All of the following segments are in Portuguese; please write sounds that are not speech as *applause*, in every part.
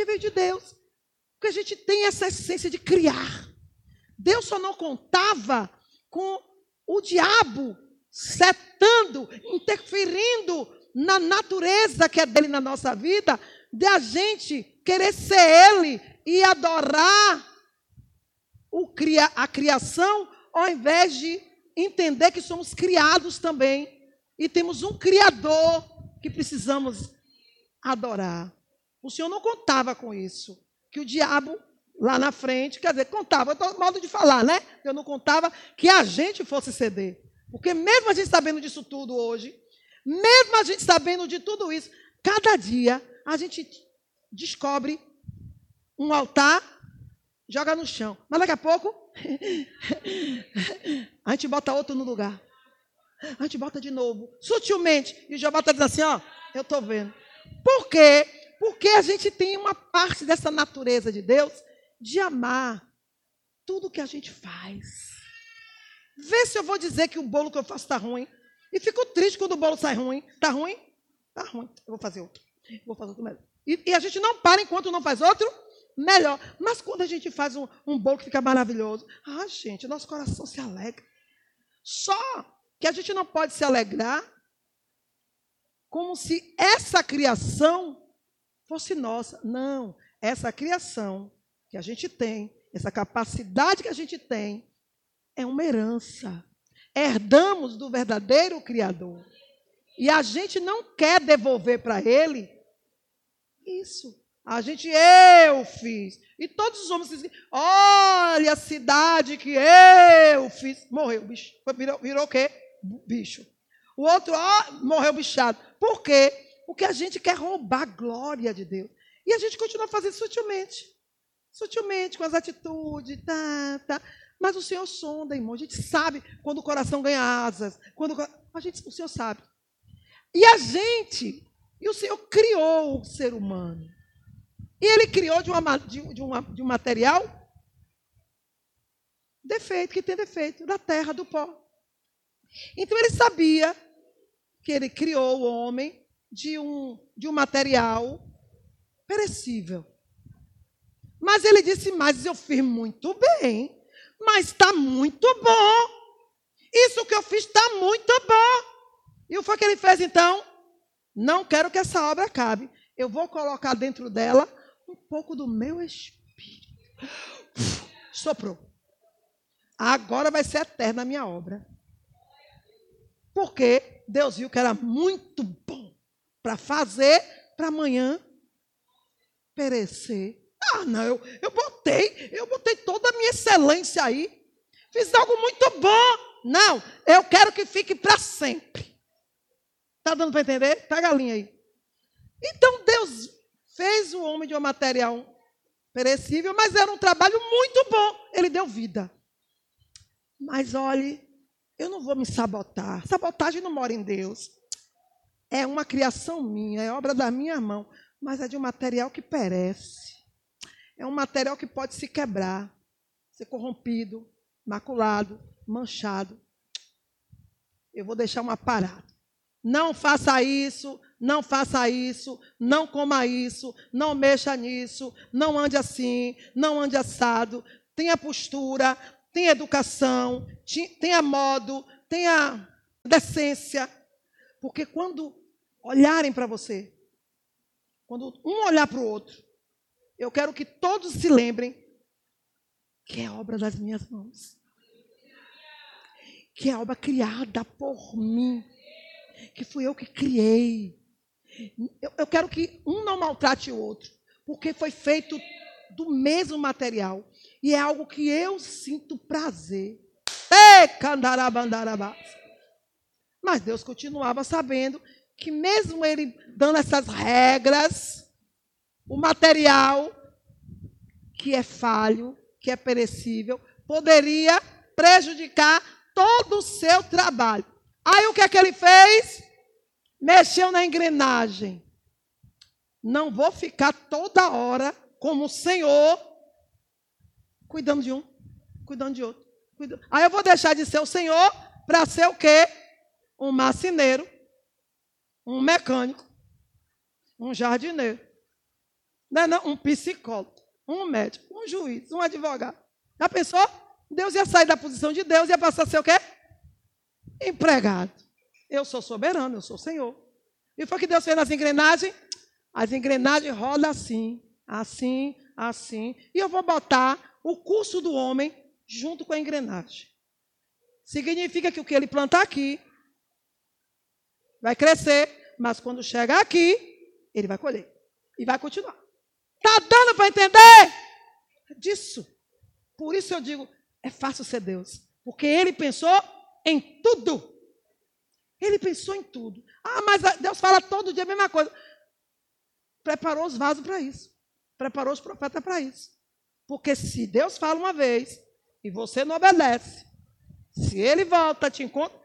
Porque veio de Deus. Porque a gente tem essa essência de criar. Deus só não contava com o diabo setando, interferindo na natureza que é dele na nossa vida, de a gente querer ser ele e adorar cria, a criação, ao invés de entender que somos criados também e temos um criador que precisamos adorar. O Senhor não contava com isso, que o diabo lá na frente, quer dizer, contava, modo de falar, né? Eu não contava que a gente fosse ceder. Porque mesmo a gente sabendo disso tudo hoje, mesmo a gente sabendo de tudo isso, cada dia a gente descobre um altar, joga no chão. Mas daqui a pouco, *laughs* a gente bota outro no lugar. A gente bota de novo, sutilmente. E o Jeová está dizendo assim: ó, eu estou vendo. Por quê? Porque a gente tem uma parte dessa natureza de Deus de amar tudo que a gente faz. Vê se eu vou dizer que o bolo que eu faço está ruim. E fico triste quando o bolo sai ruim. Está ruim? Está ruim. Eu vou fazer outro. vou fazer outro melhor. E, e, a gente não para enquanto não faz outro melhor. Mas quando a gente faz um, um bolo que fica maravilhoso, ah, gente, nosso coração se alegra. Só que a gente não pode se alegrar como se essa criação fosse nossa. Não, essa criação que a gente tem, essa capacidade que a gente tem, é uma herança. Herdamos do verdadeiro Criador. E a gente não quer devolver para Ele isso. A gente, eu fiz. E todos os homens dizem, olha a cidade que eu fiz. Morreu, bicho. Virou, virou o quê? Bicho. O outro, ó, morreu bichado. Por quê? Porque a gente quer roubar a glória de Deus. E a gente continua fazendo sutilmente. Sutilmente, com as atitudes, tá, tá. Mas o Senhor sonda, irmão. A gente sabe quando o coração ganha asas. Quando a gente, o Senhor sabe. E a gente, e o Senhor criou o ser humano. E ele criou de, uma, de, de, uma, de um material defeito, que tem defeito, da terra, do pó. Então ele sabia que ele criou o homem de um, de um material perecível. Mas ele disse, mas eu fiz muito bem. Mas está muito bom. Isso que eu fiz está muito bom. E o que foi que ele fez então? Não quero que essa obra acabe. Eu vou colocar dentro dela um pouco do meu espírito. *laughs* Soprou. Agora vai ser eterna a minha obra. Porque Deus viu que era muito para fazer, para amanhã perecer. Ah, não, eu, eu botei, eu botei toda a minha excelência aí. Fiz algo muito bom. Não, eu quero que fique para sempre. Está dando para entender? Pega a linha aí. Então Deus fez o homem de um material perecível, mas era um trabalho muito bom. Ele deu vida. Mas olhe, eu não vou me sabotar. Sabotagem não mora em Deus. É uma criação minha, é obra da minha mão, mas é de um material que perece é um material que pode se quebrar, ser corrompido, maculado, manchado. Eu vou deixar uma parada. Não faça isso, não faça isso, não coma isso, não mexa nisso, não ande assim, não ande assado. Tenha postura, tenha educação, tenha modo, tenha decência. Porque quando olharem para você, quando um olhar para o outro, eu quero que todos se lembrem que é obra das minhas mãos. Que é obra criada por mim. Que fui eu que criei. Eu, eu quero que um não maltrate o outro. Porque foi feito do mesmo material. E é algo que eu sinto prazer. Mas Deus continuava sabendo que mesmo ele dando essas regras, o material que é falho, que é perecível, poderia prejudicar todo o seu trabalho. Aí o que é que ele fez? Mexeu na engrenagem. Não vou ficar toda hora como o Senhor cuidando de um, cuidando de outro. Cuidando. Aí eu vou deixar de ser o Senhor para ser o quê? Um marceneiro, um mecânico, um jardineiro. Não, é não, um psicólogo, um médico, um juiz, um advogado. Já pensou? Deus ia sair da posição de Deus e ia passar a ser o quê? Empregado. Eu sou soberano, eu sou Senhor. E foi que Deus fez nas engrenagens? As engrenagens rodam assim, assim, assim. E eu vou botar o curso do homem junto com a engrenagem. Significa que o que ele plantar aqui vai crescer, mas quando chegar aqui, ele vai colher. E vai continuar. Está dando para entender? Disso. Por isso eu digo, é fácil ser Deus. Porque ele pensou em tudo. Ele pensou em tudo. Ah, mas Deus fala todo dia a mesma coisa. Preparou os vasos para isso. Preparou os profetas para isso. Porque se Deus fala uma vez e você não obedece, se ele volta, te encontra,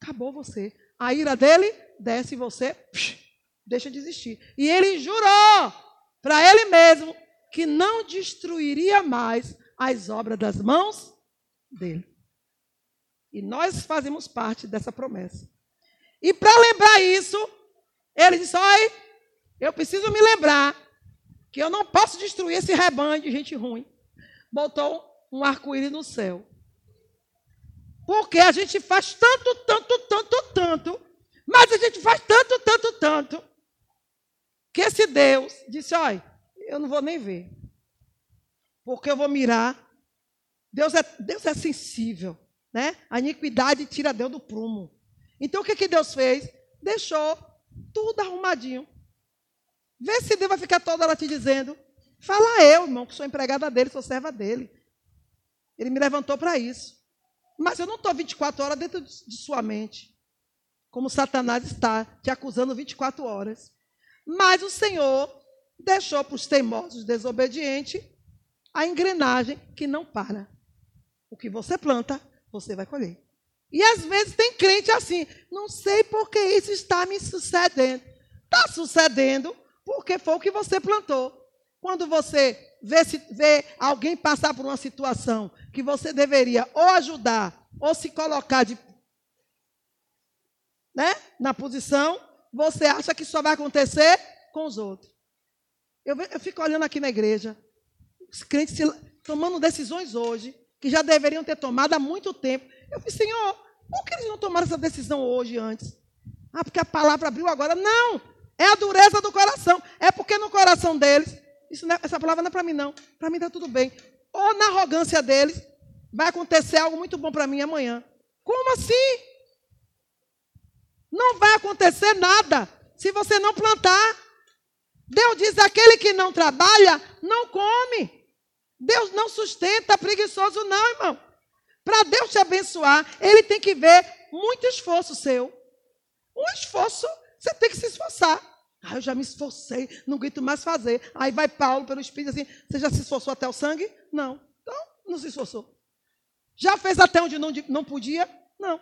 acabou você. A ira dele desce e você psh, deixa de existir. E ele jurou para ele mesmo que não destruiria mais as obras das mãos dele. E nós fazemos parte dessa promessa. E para lembrar isso, ele disse: Olha, eu preciso me lembrar que eu não posso destruir esse rebanho de gente ruim. Botou um arco-íris no céu. Porque a gente faz tanto, tanto, tanto, tanto, mas a gente faz tanto, tanto, tanto, que esse Deus disse: Olha, eu não vou nem ver. Porque eu vou mirar. Deus é, Deus é sensível. Né? A iniquidade tira Deus do prumo. Então o que, que Deus fez? Deixou tudo arrumadinho. Vê se Deus vai ficar toda hora te dizendo. Fala eu, irmão, que sou empregada dele, sou serva dele. Ele me levantou para isso. Mas eu não estou 24 horas dentro de sua mente. Como Satanás está te acusando 24 horas. Mas o Senhor deixou para os teimosos desobedientes a engrenagem que não para. O que você planta, você vai colher. E às vezes tem crente assim, não sei por que isso está me sucedendo. Está sucedendo porque foi o que você plantou. Quando você vê, vê alguém passar por uma situação que você deveria ou ajudar ou se colocar de, né, na posição, você acha que só vai acontecer com os outros. Eu, eu fico olhando aqui na igreja, os crentes se, tomando decisões hoje que já deveriam ter tomado há muito tempo. Eu falei, Senhor, por que eles não tomaram essa decisão hoje antes? Ah, porque a palavra abriu agora. Não! É a dureza do coração. É porque no coração deles, não é, essa palavra não é para mim, não. Para mim está tudo bem. Ou na arrogância deles, vai acontecer algo muito bom para mim amanhã. Como assim? Não vai acontecer nada se você não plantar. Deus diz: aquele que não trabalha, não come. Deus não sustenta preguiçoso, não, irmão. Para Deus te abençoar, Ele tem que ver muito esforço seu. Um esforço, você tem que se esforçar. Ah, eu já me esforcei, não aguento mais fazer. Aí vai Paulo pelo Espírito assim: você já se esforçou até o sangue? Não. Então, não se esforçou. Já fez até onde não, não podia? Não.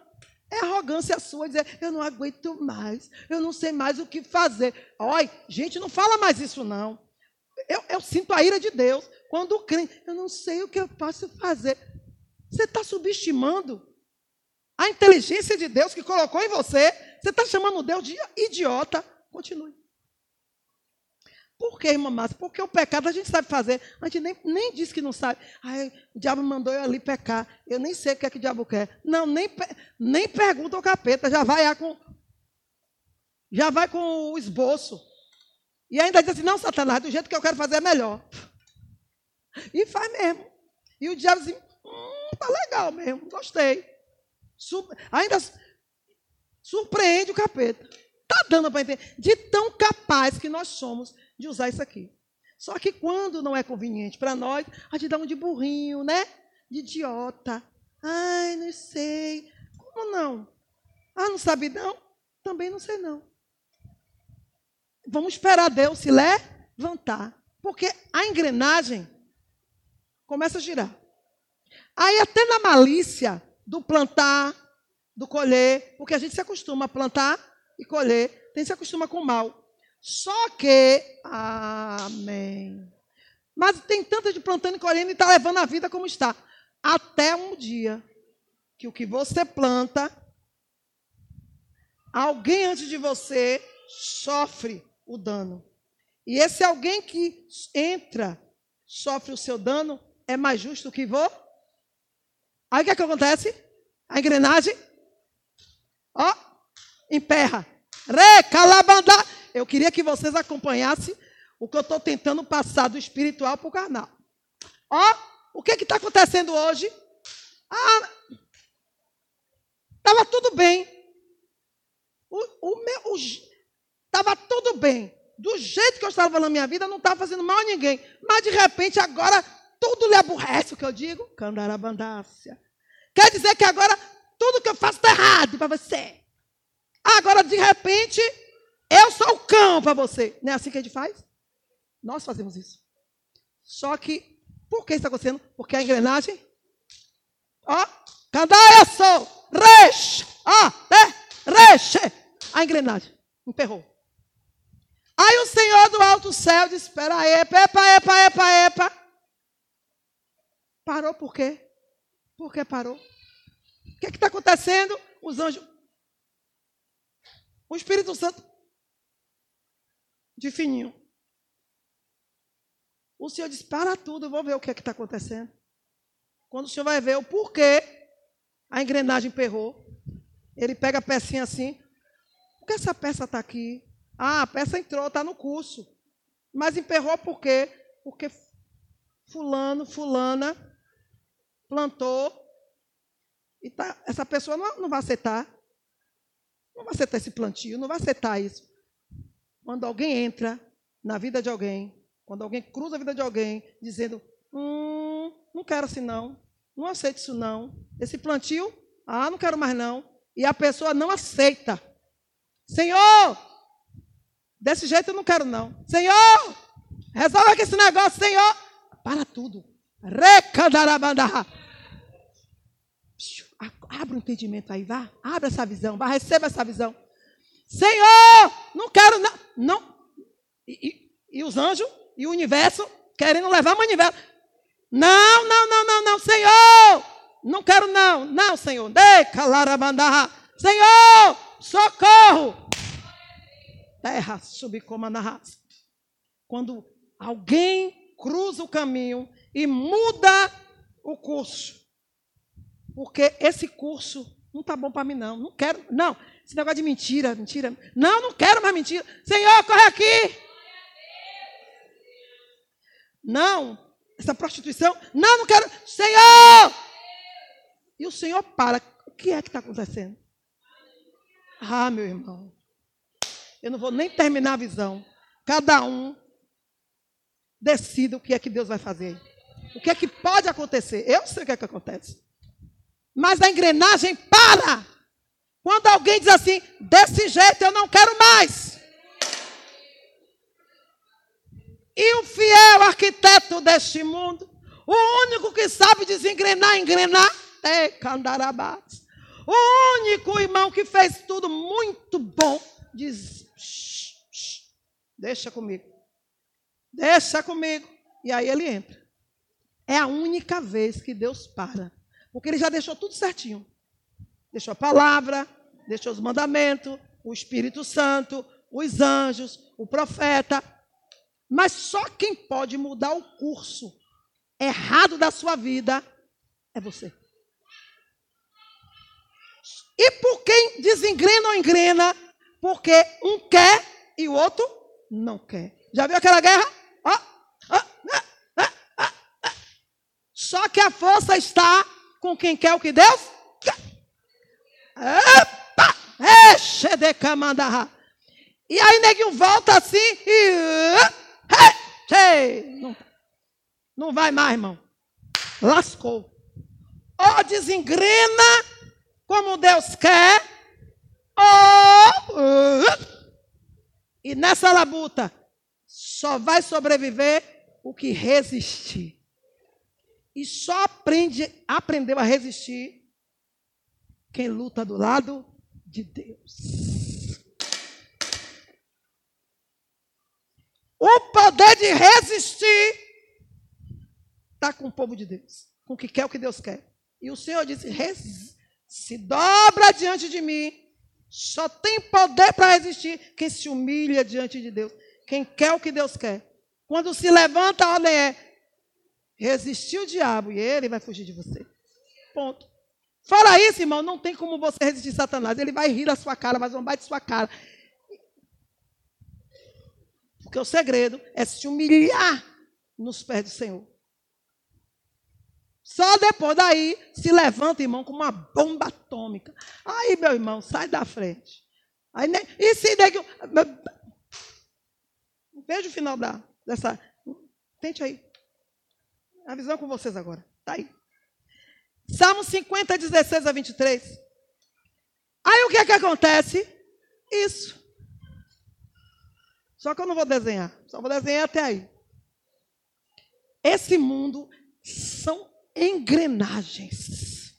É arrogância sua dizer, eu não aguento mais, eu não sei mais o que fazer. Olha, gente, não fala mais isso, não. Eu, eu sinto a ira de Deus. Quando o crente, eu não sei o que eu posso fazer. Você está subestimando a inteligência de Deus que colocou em você. Você está chamando Deus de idiota. Continue. Por que, irmã Márcia? Porque o pecado a gente sabe fazer. A gente nem, nem diz que não sabe. Ai, o diabo mandou eu ali pecar. Eu nem sei o que é que o diabo quer. Não, nem, nem pergunta ao capeta. Já vai com. Já vai com o esboço. E ainda diz assim: não, Satanás, do jeito que eu quero fazer é melhor. E faz mesmo. E o diabo diz assim: hum, tá legal mesmo, gostei. ainda surpreende o capeta. Está dando para entender. De tão capaz que nós somos de usar isso aqui. Só que quando não é conveniente para nós, a gente dá um de burrinho, né? De idiota. Ai, não sei. Como não? Ah, não sabe não? Também não sei não. Vamos esperar Deus se levantar. Porque a engrenagem começa a girar. Aí até na malícia do plantar, do colher, porque a gente se acostuma a plantar e colher, tem se acostuma com o mal. Só que, amém. Mas tem tanta de plantando e colhendo e está levando a vida como está. Até um dia que o que você planta, alguém antes de você sofre o dano. E esse alguém que entra, sofre o seu dano, é mais justo que vou. Aí o que, é que acontece? A engrenagem, ó, emperra. Recalabanda. Eu queria que vocês acompanhassem o que eu estou tentando passar do espiritual para o carnal. Ó, o que está acontecendo hoje? Ah, estava tudo bem. O, o meu, estava tudo bem. Do jeito que eu estava falando minha vida, não estava fazendo mal a ninguém. Mas de repente, agora, tudo lhe aborrece o que eu digo. Candarabandácia. Quer dizer que agora tudo que eu faço está errado para você. Agora, de repente, eu sou o cão para você. Não é assim que a gente faz? Nós fazemos isso. Só que, por que está acontecendo? Porque a engrenagem. Ó, eu sou? Reche! Ó, é, reche! A engrenagem emperrou. Aí o Senhor do alto céu disse: Espera aí, epa, epa, epa, epa. Parou por quê? Por que parou? O que é está acontecendo? Os anjos. O Espírito Santo. De fininho. O Senhor diz: Para tudo, eu vou ver o que é está acontecendo. Quando o Senhor vai ver o porquê a engrenagem perrou, ele pega a pecinha assim. Por que essa peça está aqui? Ah, a peça entrou, está no curso. Mas emperrou por quê? Porque fulano, fulana plantou e tá, essa pessoa não, não vai aceitar. Não vai aceitar esse plantio, não vai aceitar isso. Quando alguém entra na vida de alguém, quando alguém cruza a vida de alguém, dizendo, hum, não quero assim não, não aceito isso não. Esse plantio, ah, não quero mais não. E a pessoa não aceita. Senhor, Desse jeito eu não quero, não. Senhor, resolve aqui esse negócio, Senhor. Para tudo. Recandarabandarra. Abre o entendimento aí, vá. Abre essa visão, vá, receba essa visão. Senhor, não quero, não. não. E, e, e os anjos e o universo querendo levar o universo. Não, não, não, não, não, Senhor. Não quero, não. Não, Senhor. Decalarabandarra. Senhor, socorro terra raça. Quando alguém cruza o caminho e muda o curso. Porque esse curso não está bom para mim, não. Não quero, não. Esse negócio de mentira, mentira. Não, não quero mais mentira. Senhor, corre aqui. Não, essa prostituição. Não, não quero. Senhor! E o Senhor para. O que é que está acontecendo? Ah, meu irmão. Eu não vou nem terminar a visão. Cada um decida o que é que Deus vai fazer. O que é que pode acontecer. Eu sei o que é que acontece. Mas a engrenagem para. Quando alguém diz assim, desse jeito eu não quero mais. E o fiel arquiteto deste mundo, o único que sabe desengrenar, engrenar, é Candarabás. O único irmão que fez tudo muito bom, diz Deixa comigo. Deixa comigo. E aí ele entra. É a única vez que Deus para. Porque ele já deixou tudo certinho. Deixou a palavra, deixou os mandamentos, o Espírito Santo, os anjos, o profeta. Mas só quem pode mudar o curso errado da sua vida é você. E por quem desengrena ou engrena, porque um quer e o outro não quer. Já viu aquela guerra? Só que a força está com quem quer o que Deus quer. E aí neguinho volta assim e. Não, não vai mais, irmão. Lascou. Ou desengrena como Deus quer, ou. E nessa labuta só vai sobreviver o que resistir. E só aprende, aprendeu a resistir quem luta do lado de Deus. O poder de resistir está com o povo de Deus, com o que quer o que Deus quer. E o Senhor disse: se dobra diante de mim só tem poder para resistir quem se humilha diante de Deus. Quem quer o que Deus quer. Quando se levanta, a ordem é resistir o diabo e ele vai fugir de você. Ponto. Fora isso, irmão, não tem como você resistir Satanás. Ele vai rir da sua cara, vai zombar de sua cara. Porque o segredo é se humilhar nos pés do Senhor. Só depois daí se levanta, irmão, como uma bomba atômica. Aí, meu irmão, sai da frente. Aí, e se daqui. Veja o final da, dessa. Tente aí. A visão com vocês agora. Está aí. Salmo 50, 16 a 23. Aí o que é que acontece? Isso. Só que eu não vou desenhar. Só vou desenhar até aí. Esse mundo são engrenagens.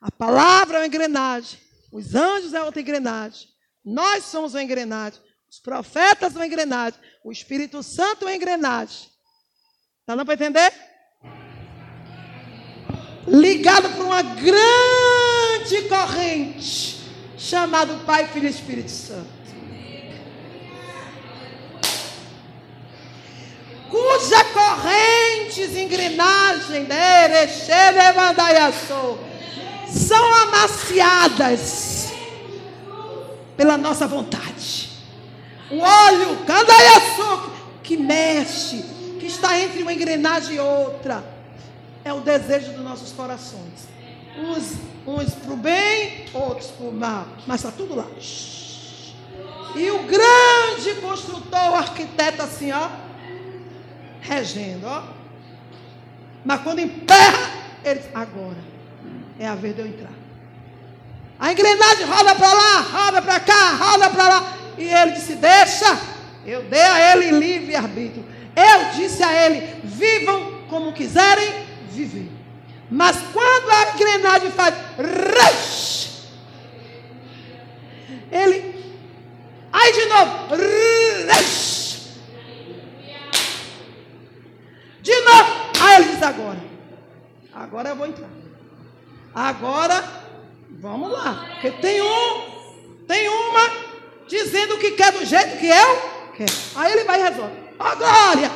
A palavra é uma engrenagem. Os anjos é outra engrenagem. Nós somos uma engrenagem. Os profetas são uma engrenagem. O Espírito Santo é uma engrenagem. Está dando para entender? Ligado por uma grande corrente chamado Pai, Filho e Espírito Santo. cuja correntes, engrenagem, são amaciadas pela nossa vontade. O óleo, candaiaçu, que mexe, que está entre uma engrenagem e outra, é o desejo dos nossos corações. Uns, uns para o bem, outros para o mal, mas está tudo lá. E o grande construtor, o arquiteto, assim, ó, regendo, ó. Mas quando emperra, ele diz, agora é a vez de eu entrar. A engrenagem roda para lá, roda para cá, roda para lá. E ele disse: Deixa, eu dei a ele livre arbítrio. Eu disse a ele: Vivam como quiserem viver. Mas quando a engrenagem faz rush, ele. Aí de novo, rush, De novo. Aí ele diz agora. Agora eu vou entrar. Agora, vamos lá. Porque tem um, tem uma dizendo que quer do jeito que eu quero. Aí ele vai e resolve. Ó oh, glória!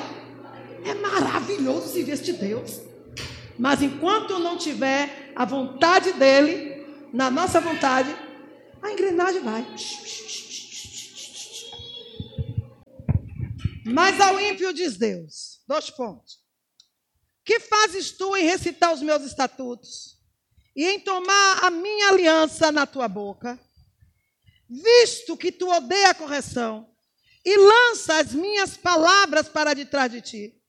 É maravilhoso se este Deus. Mas enquanto não tiver a vontade dele, na nossa vontade, a engrenagem vai. Mas ao ímpio diz Deus. Dois pontos. Que fazes tu em recitar os meus estatutos e em tomar a minha aliança na tua boca? Visto que tu odeia a correção e lança as minhas palavras para detrás de ti.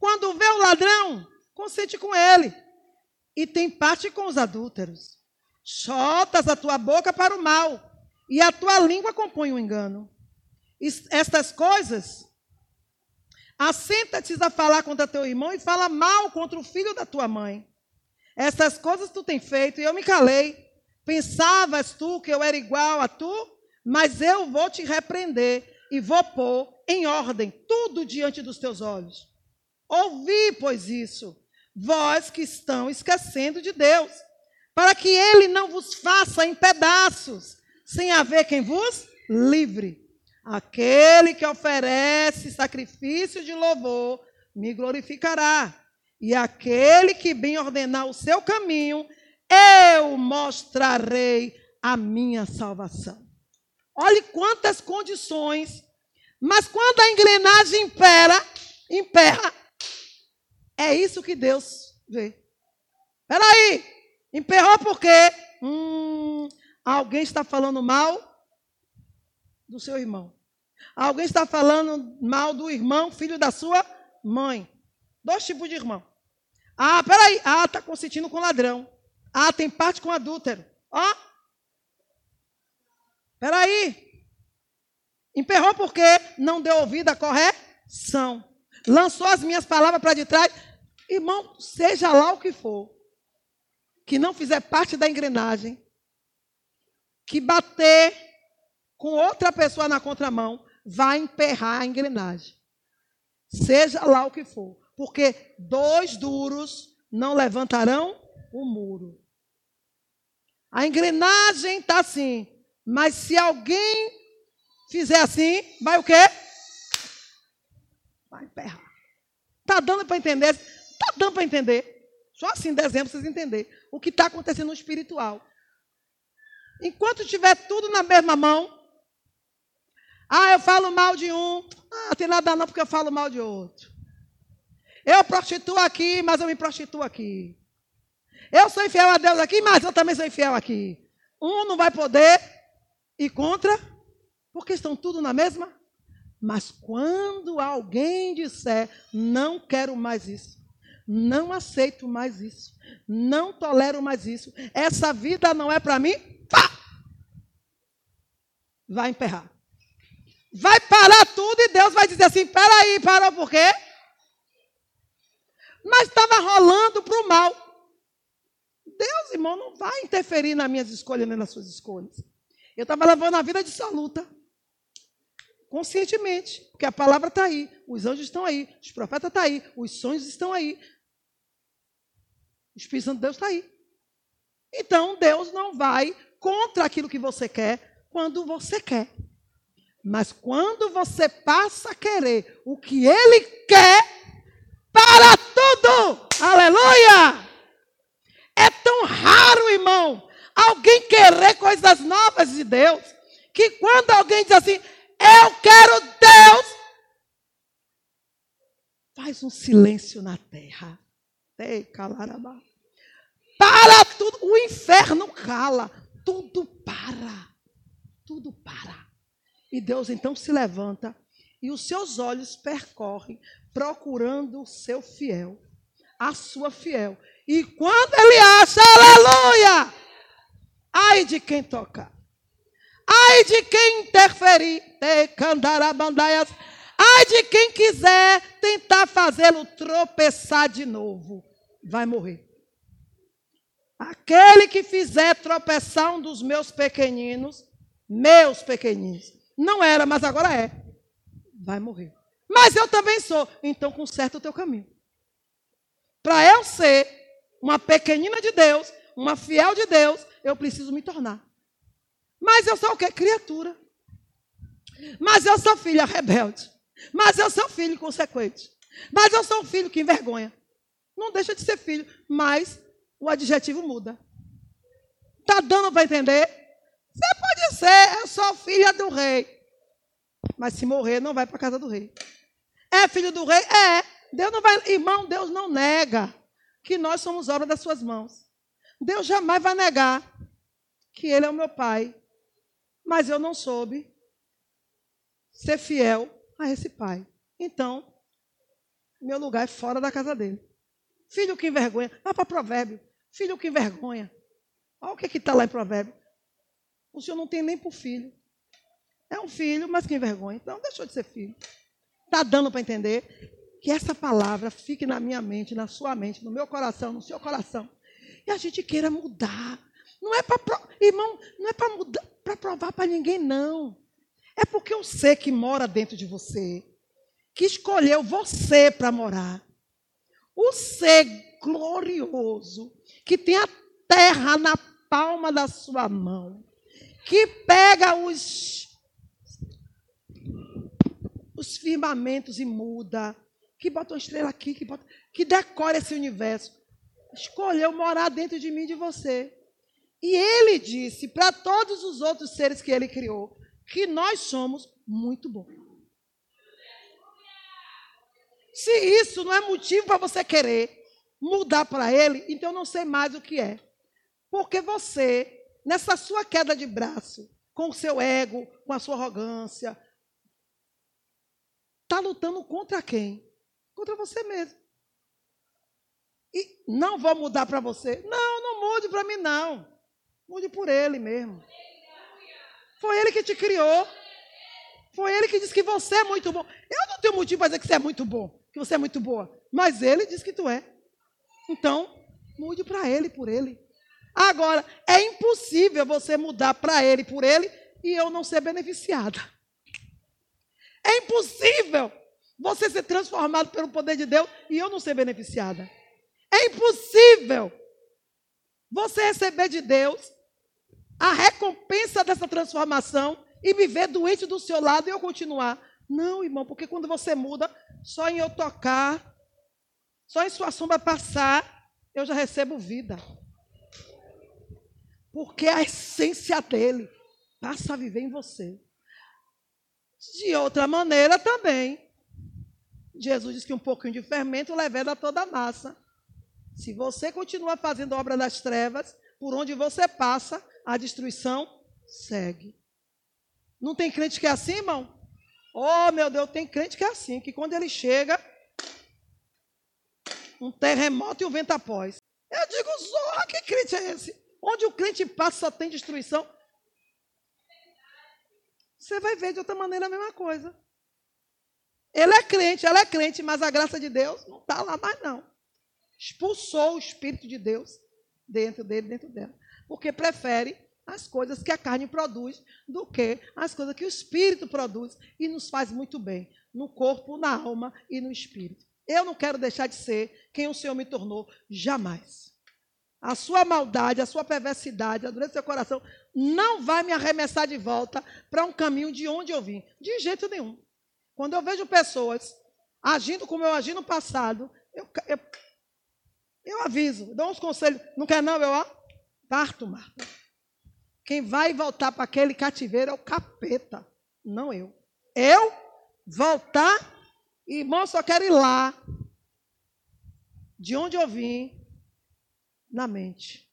Quando vê o ladrão, consente com ele e tem parte com os adúlteros. Chotas a tua boca para o mal e a tua língua compõe o um engano. Estas coisas Assenta-te a falar contra teu irmão e fala mal contra o filho da tua mãe. Essas coisas tu tens feito e eu me calei. Pensavas tu que eu era igual a tu? Mas eu vou te repreender e vou pôr em ordem tudo diante dos teus olhos. Ouvi, pois, isso, vós que estão esquecendo de Deus, para que ele não vos faça em pedaços, sem haver quem vos livre. Aquele que oferece sacrifício de louvor me glorificará. E aquele que bem ordenar o seu caminho, eu mostrarei a minha salvação. Olhe quantas condições. Mas quando a engrenagem impera, emperra, é isso que Deus vê. Espera aí, emperrou por quê? Hum, alguém está falando mal do seu irmão. Alguém está falando mal do irmão, filho da sua mãe. Dois tipos de irmão. Ah, peraí. Ah, está consentindo com ladrão. Ah, tem parte com adúltero. Ó. Peraí. Emperrou porque não deu ouvido à correção. Lançou as minhas palavras para de trás. Irmão, seja lá o que for, que não fizer parte da engrenagem, que bater com outra pessoa na contramão, vai emperrar a engrenagem. Seja lá o que for. Porque dois duros não levantarão o muro. A engrenagem está assim. Mas se alguém fizer assim, vai o quê? Vai emperrar. Está dando para entender? Dando para entender. Só assim, dezembro, vocês entenderem o que está acontecendo no espiritual. Enquanto tiver tudo na mesma mão, ah, eu falo mal de um, ah, tem nada não porque eu falo mal de outro. Eu prostituo aqui, mas eu me prostituo aqui. Eu sou infiel a Deus aqui, mas eu também sou infiel aqui. Um não vai poder ir contra, porque estão tudo na mesma. Mas quando alguém disser, não quero mais isso, não aceito mais isso, não tolero mais isso, essa vida não é para mim, pá! Vai emperrar. Vai parar tudo e Deus vai dizer assim: peraí, parou por quê? Mas estava rolando para o mal. Deus, irmão, não vai interferir nas minhas escolhas nem nas suas escolhas. Eu estava levando a vida de luta conscientemente, porque a palavra está aí, os anjos estão aí, os profetas estão tá aí, os sonhos estão aí. Espírito Santo de Deus está aí. Então, Deus não vai contra aquilo que você quer quando você quer. Mas quando você passa a querer o que Ele quer para tudo, aleluia! É tão raro, irmão, alguém querer coisas novas de Deus, que quando alguém diz assim, eu quero Deus. Faz um silêncio na terra. Ei, calarabá. Para tudo. O inferno cala. Tudo para. Tudo para. E Deus então se levanta e os seus olhos percorrem, procurando o seu fiel, a sua fiel. E quando ele acha, aleluia! Ai de quem tocar. Ai de quem interferir, ai de quem quiser tentar fazê-lo tropeçar de novo, vai morrer. Aquele que fizer tropeçar um dos meus pequeninos, meus pequeninos, não era, mas agora é, vai morrer. Mas eu também sou, então conserta o teu caminho. Para eu ser uma pequenina de Deus, uma fiel de Deus, eu preciso me tornar. Mas eu sou o quê? Criatura. Mas eu sou filha rebelde. Mas eu sou filho consequente. Mas eu sou um filho que envergonha. Não deixa de ser filho, mas o adjetivo muda. Está dando para entender? Você pode ser, eu sou filha do rei. Mas se morrer, não vai para a casa do rei. É filho do rei? É. Deus não vai, irmão, Deus não nega que nós somos obra das suas mãos. Deus jamais vai negar que Ele é o meu Pai, mas eu não soube ser fiel a esse pai. Então, meu lugar é fora da casa dele. Filho que envergonha. Vá para provérbio. Filho que envergonha. Olha o que está lá em provérbio. O senhor não tem nem por filho. É um filho, mas que envergonha. Então, deixou de ser filho. Está dando para entender que essa palavra fique na minha mente, na sua mente, no meu coração, no seu coração. E a gente queira mudar. Não é para, irmão, não é para mudar, para provar para ninguém, não. É porque eu sei que mora dentro de você, que escolheu você para morar. O ser glorioso, que tem a terra na palma da sua mão, que pega os, os firmamentos e muda, que bota uma estrela aqui, que, bota, que decora esse universo. Escolheu morar dentro de mim e de você. E ele disse para todos os outros seres que ele criou que nós somos muito bons. Se isso não é motivo para você querer mudar para ele, então eu não sei mais o que é. Porque você, nessa sua queda de braço, com o seu ego, com a sua arrogância, está lutando contra quem? Contra você mesmo. E não vou mudar para você. Não, não mude para mim, não. Mude por Ele mesmo. Foi Ele que te criou. Foi Ele que disse que você é muito bom. Eu não tenho motivo para dizer que você é muito bom, que você é muito boa. Mas Ele disse que tu é. Então, mude para Ele, por Ele. Agora, é impossível você mudar para Ele, por Ele, e eu não ser beneficiada. É impossível você ser transformado pelo poder de Deus e eu não ser beneficiada. É impossível você receber de Deus a recompensa dessa transformação e viver doente do seu lado e eu continuar. Não, irmão, porque quando você muda, só em eu tocar, só em sua sombra passar, eu já recebo vida. Porque a essência dele passa a viver em você. De outra maneira também. Jesus diz que um pouquinho de fermento leveda toda a massa. Se você continua fazendo obra das trevas, por onde você passa, a destruição segue. Não tem crente que é assim, irmão? Oh, meu Deus, tem crente que é assim, que quando ele chega, um terremoto e um vento após. Eu digo, Zorra, que crente é esse? Onde o crente passa só tem destruição. Você vai ver de outra maneira a mesma coisa. Ele é crente, ela é crente, mas a graça de Deus não está lá mais, não. Expulsou o Espírito de Deus dentro dele, dentro dela. Porque prefere as coisas que a carne produz do que as coisas que o Espírito produz e nos faz muito bem, no corpo, na alma e no Espírito. Eu não quero deixar de ser quem o Senhor me tornou, jamais. A sua maldade, a sua perversidade, a dureza do seu coração não vai me arremessar de volta para um caminho de onde eu vim. De jeito nenhum. Quando eu vejo pessoas agindo como eu agi no passado, eu, eu, eu aviso, dou uns conselhos. Não quer não, eu ó, parto, Marta. Quem vai voltar para aquele cativeiro é o capeta, não eu. Eu voltar, irmão, só quero ir lá. De onde eu vim, na mente.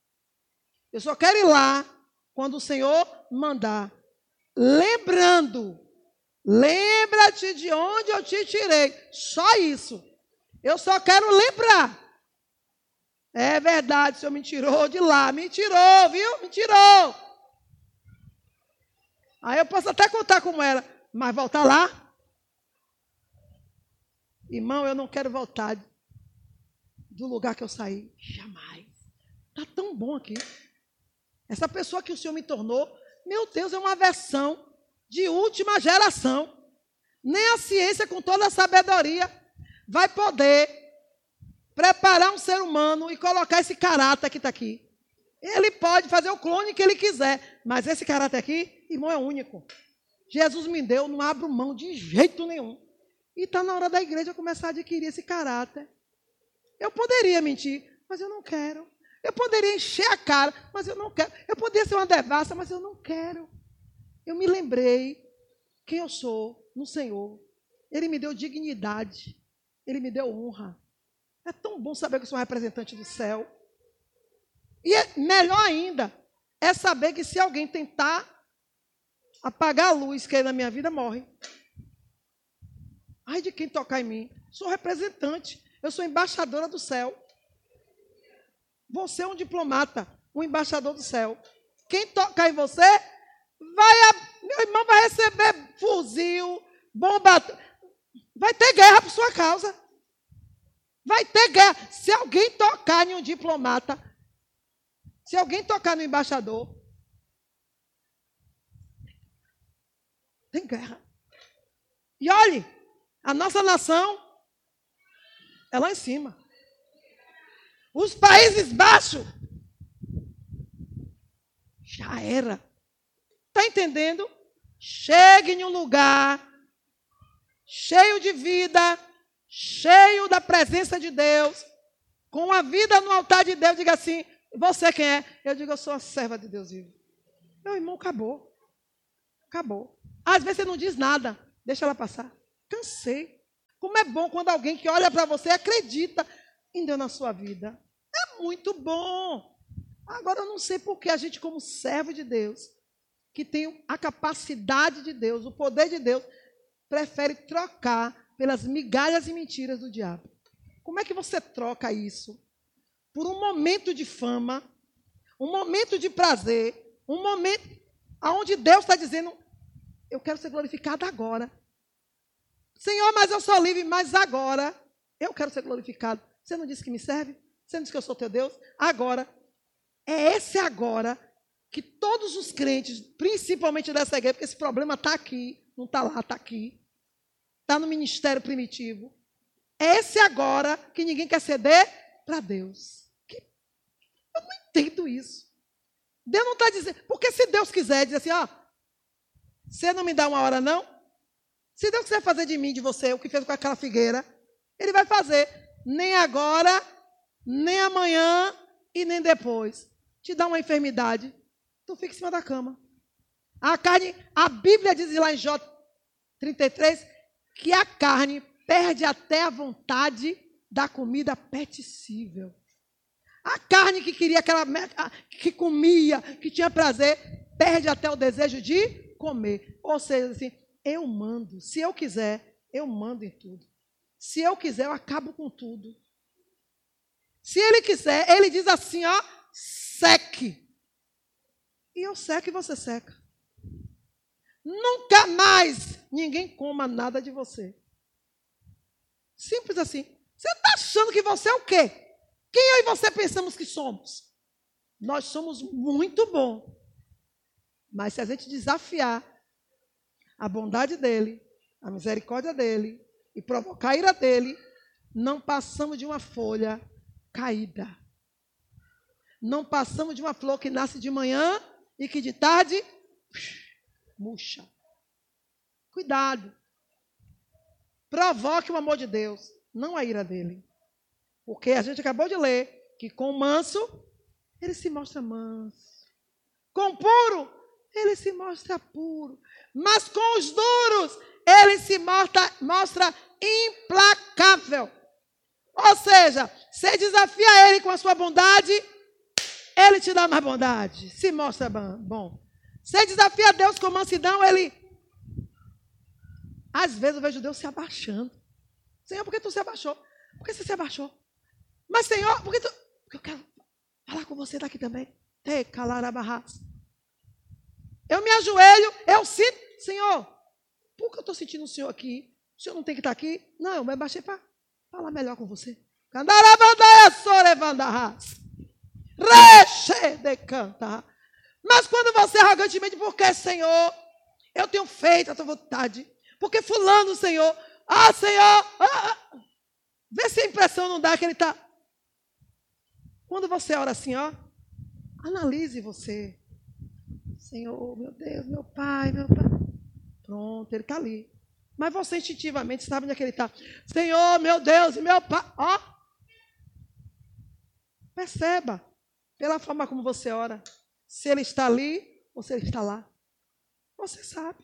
Eu só quero ir lá quando o Senhor mandar. Lembrando Lembra-te de onde eu te tirei. Só isso. Eu só quero lembrar. É verdade, o Senhor me tirou de lá. Me tirou, viu? Me tirou. Aí eu posso até contar como era. Mas voltar lá? Irmão, eu não quero voltar do lugar que eu saí. Jamais. Está tão bom aqui. Essa pessoa que o Senhor me tornou, meu Deus, é uma versão de última geração. Nem a ciência, com toda a sabedoria, vai poder preparar um ser humano e colocar esse caráter que está aqui. Ele pode fazer o clone que ele quiser, mas esse caráter aqui, irmão, é único. Jesus me deu, não abro mão de jeito nenhum. E está na hora da igreja começar a adquirir esse caráter. Eu poderia mentir, mas eu não quero. Eu poderia encher a cara, mas eu não quero. Eu poderia ser uma devassa, mas eu não quero eu me lembrei quem eu sou no Senhor. Ele me deu dignidade, ele me deu honra. É tão bom saber que eu sou um representante do céu. E é melhor ainda é saber que se alguém tentar apagar a luz que é na minha vida, morre. Ai de quem tocar em mim. Sou representante, eu sou embaixadora do céu. Você é um diplomata, um embaixador do céu. Quem tocar em você vai a, meu irmão vai receber fuzil, bomba. Vai ter guerra por sua causa. Vai ter guerra. Se alguém tocar em um diplomata, se alguém tocar no embaixador, tem guerra. E olhe, a nossa nação é lá em cima. Os Países Baixos já era. Está entendendo? Chegue em um lugar cheio de vida, cheio da presença de Deus, com a vida no altar de Deus. Diga assim: Você quem é? Eu digo: Eu sou a serva de Deus vivo. Meu irmão, acabou. Acabou. Às vezes você não diz nada, deixa ela passar. Cansei. Como é bom quando alguém que olha para você acredita Deus na sua vida. É muito bom. Agora eu não sei por que a gente, como servo de Deus, que tem a capacidade de Deus, o poder de Deus, prefere trocar pelas migalhas e mentiras do diabo. Como é que você troca isso? Por um momento de fama, um momento de prazer, um momento onde Deus está dizendo: Eu quero ser glorificado agora. Senhor, mas eu sou livre, mas agora eu quero ser glorificado. Você não disse que me serve? Você não disse que eu sou teu Deus? Agora. É esse agora que todos os crentes, principalmente dessa igreja, porque esse problema está aqui, não está lá, está aqui, está no ministério primitivo. É esse agora que ninguém quer ceder para Deus. Que... Eu não entendo isso. Deus não está dizendo. Porque se Deus quiser dizer assim, ó, você não me dá uma hora, não? Se Deus quiser fazer de mim, de você, o que fez com aquela figueira, Ele vai fazer. Nem agora, nem amanhã e nem depois. Te dá uma enfermidade, tu fica em cima da cama. A carne, a Bíblia diz lá em Jó 33 que a carne perde até a vontade da comida peticível. A carne que queria aquela que comia, que tinha prazer, perde até o desejo de comer. Ou seja, assim, eu mando. Se eu quiser, eu mando em tudo. Se eu quiser, eu acabo com tudo. Se ele quiser, ele diz assim, ó, seque. E eu seco e você seca. Nunca mais ninguém coma nada de você. Simples assim. Você está achando que você é o quê? Quem eu e você pensamos que somos? Nós somos muito bons. Mas se a gente desafiar a bondade dele, a misericórdia dele e provocar a ira dele, não passamos de uma folha caída. Não passamos de uma flor que nasce de manhã e que de tarde murcha. Cuidado. Provoque o amor de Deus, não a ira dele. Porque a gente acabou de ler que com o manso, ele se mostra manso. Com o puro, ele se mostra puro. Mas com os duros, ele se mostra, mostra implacável. Ou seja, você desafia ele com a sua bondade, ele te dá mais bondade. Se mostra bom. Você desafia Deus com mansidão, ele. Às vezes eu vejo Deus se abaixando. Senhor, por que tu se abaixou? Por que você se abaixou? Mas, Senhor, por que tu. Porque eu quero falar com você daqui também. Te calar a barraça. Eu me ajoelho, eu sinto, Senhor, por que eu estou sentindo o Senhor aqui? O Senhor não tem que estar aqui? Não, eu me abaixei para falar melhor com você. Mas quando você arrogantemente, porque, Senhor, eu tenho feito a tua vontade. Porque fulano, Senhor, ah, Senhor, ah, ah. vê se a impressão não dá que ele está. Quando você ora assim, ó, analise você. Senhor, meu Deus, meu Pai, meu Pai. Pronto, ele está ali. Mas você instintivamente sabe onde é que ele está. Senhor, meu Deus, meu Pai. Ó. Perceba, pela forma como você ora, se ele está ali ou se ele está lá. Você sabe.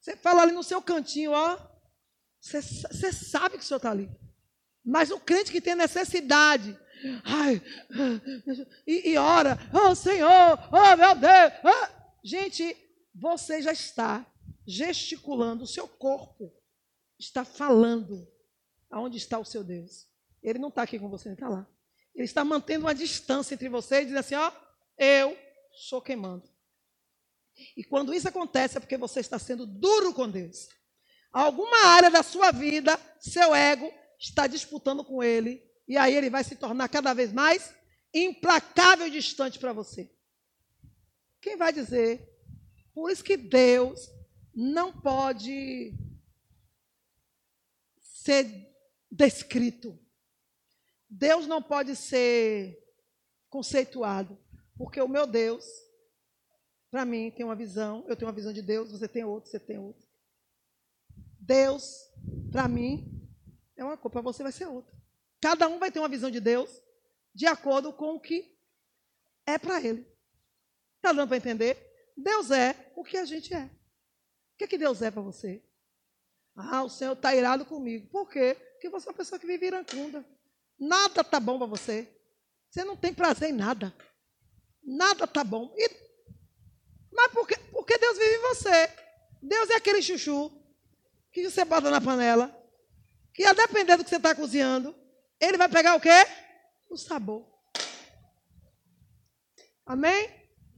Você fala ali no seu cantinho, ó. Você, você sabe que o Senhor está ali. Mas o crente que tem necessidade Ai, e, e ora, oh Senhor, oh meu Deus. Oh. Gente, você já está gesticulando, o seu corpo está falando aonde está o seu Deus. Ele não está aqui com você, ele está lá. Ele está mantendo uma distância entre você e diz assim: ó, eu sou queimando. E quando isso acontece é porque você está sendo duro com Deus. Alguma área da sua vida, seu ego está disputando com ele e aí ele vai se tornar cada vez mais implacável e distante para você. Quem vai dizer? Por isso que Deus não pode ser descrito. Deus não pode ser conceituado. Porque o meu Deus, para mim, tem uma visão. Eu tenho uma visão de Deus, você tem outra, você tem outra. Deus, para mim, é uma coisa, para você vai ser outra. Cada um vai ter uma visão de Deus de acordo com o que é para ele. Está dando para entender? Deus é o que a gente é. O que, é que Deus é para você? Ah, o Senhor está irado comigo. Por quê? Porque você é uma pessoa que vive iracunda. Nada está bom para você. Você não tem prazer em nada. Nada está bom. E... Mas por quê? Porque Deus vive em você. Deus é aquele chuchu que você bota na panela, que a depender do que você está cozinhando, ele vai pegar o quê? O sabor. Amém?